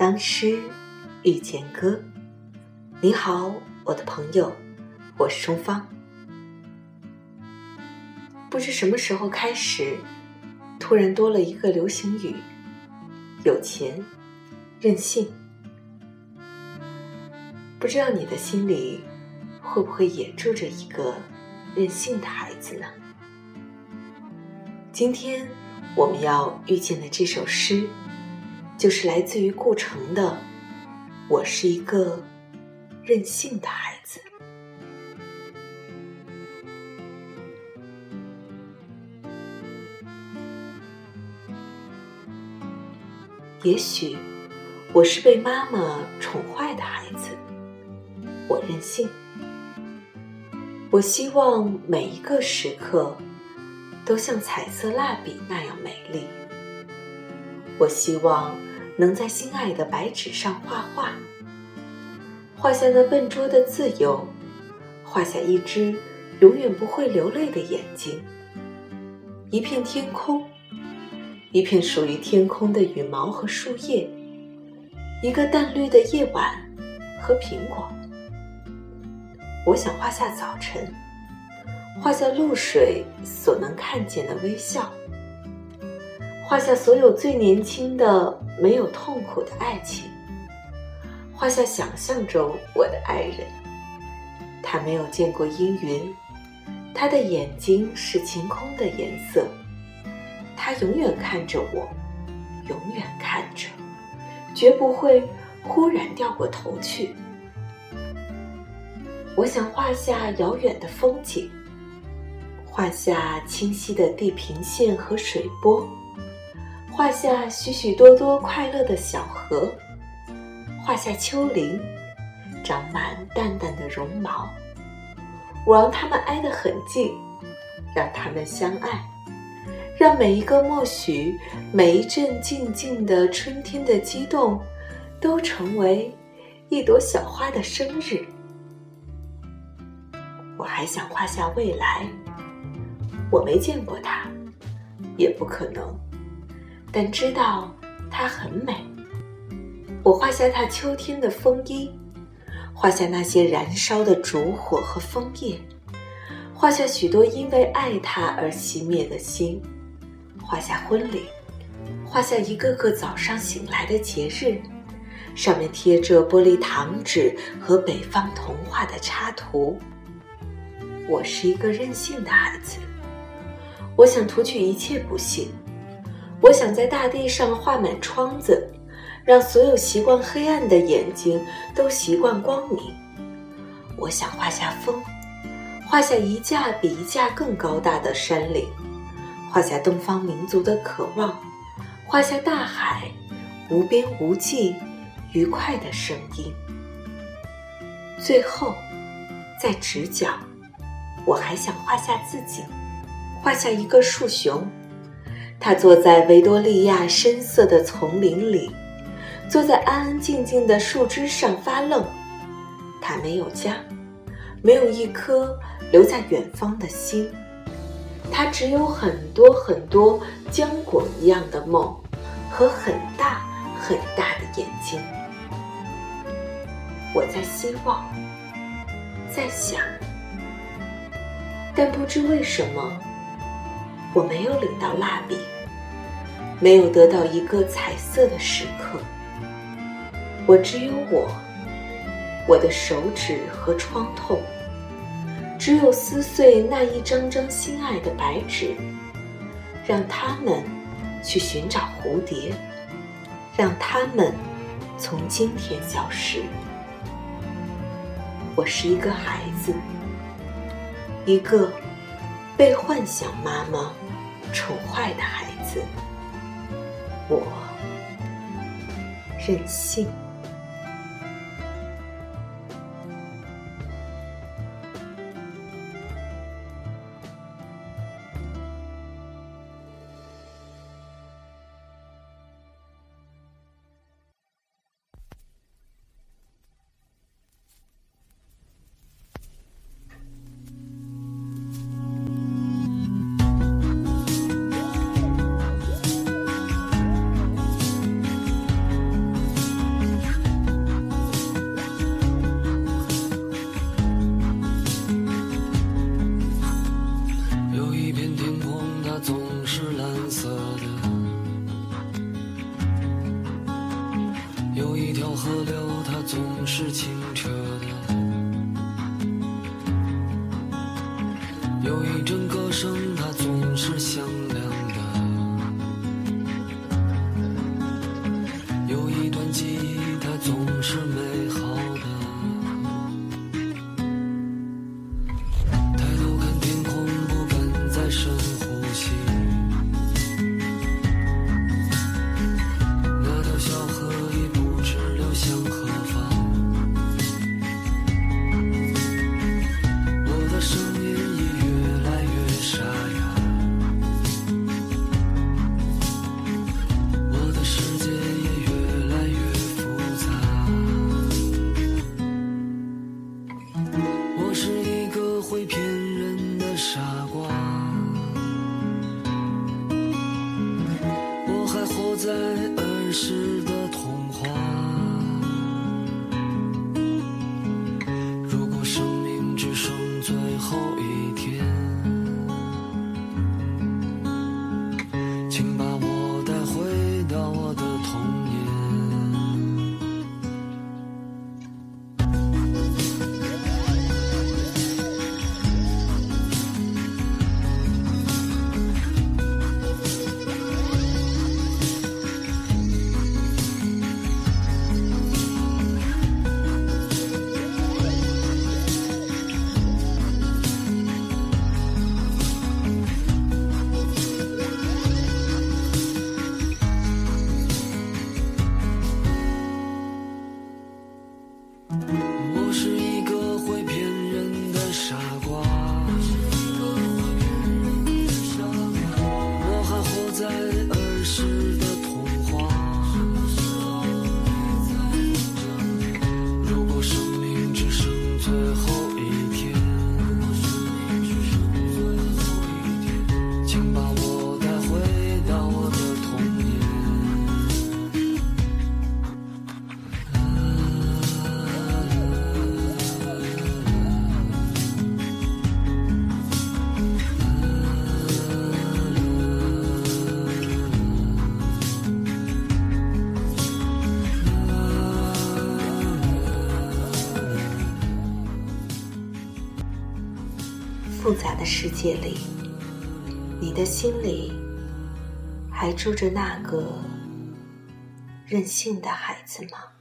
当诗遇见歌，你好，我的朋友，我是钟芳。不知什么时候开始，突然多了一个流行语：有钱、任性。不知道你的心里会不会也住着一个任性的孩子呢？今天我们要遇见的这首诗。就是来自于顾城的，我是一个任性的孩子。也许我是被妈妈宠坏的孩子，我任性。我希望每一个时刻都像彩色蜡笔那样美丽。我希望。能在心爱的白纸上画画，画下那笨拙的自由，画下一只永远不会流泪的眼睛，一片天空，一片属于天空的羽毛和树叶，一个淡绿的夜晚和苹果。我想画下早晨，画下露水所能看见的微笑。画下所有最年轻的、没有痛苦的爱情。画下想象中我的爱人，他没有见过阴云，他的眼睛是晴空的颜色，他永远看着我，永远看着，绝不会忽然掉过头去。我想画下遥远的风景，画下清晰的地平线和水波。画下许许多多快乐的小河，画下丘陵，长满淡淡的绒毛。我让它们挨得很近，让它们相爱，让每一个默许，每一阵静静的春天的激动，都成为一朵小花的生日。我还想画下未来，我没见过它，也不可能。但知道它很美。我画下它秋天的风衣，画下那些燃烧的烛火和枫叶，画下许多因为爱它而熄灭的心，画下婚礼，画下一个个早上醒来的节日，上面贴着玻璃糖纸和北方童话的插图。我是一个任性的孩子，我想涂去一切不幸。我想在大地上画满窗子，让所有习惯黑暗的眼睛都习惯光明。我想画下风，画下一架比一架更高大的山岭，画下东方民族的渴望，画下大海无边无际、愉快的声音。最后，在直角，我还想画下自己，画下一个树熊。他坐在维多利亚深色的丛林里，坐在安安静静的树枝上发愣。他没有家，没有一颗留在远方的心。他只有很多很多浆果一样的梦，和很大很大的眼睛。我在希望，在想，但不知为什么。我没有领到蜡笔，没有得到一个彩色的时刻。我只有我，我的手指和创痛，只有撕碎那一张张心爱的白纸，让他们去寻找蝴蝶，让他们从今天消失。我是一个孩子，一个。被幻想妈妈宠坏的孩子，我任性。有一条河流它总是清澈的。有一阵歌声它复杂的世界里你的心里还住着那个任性的孩子吗？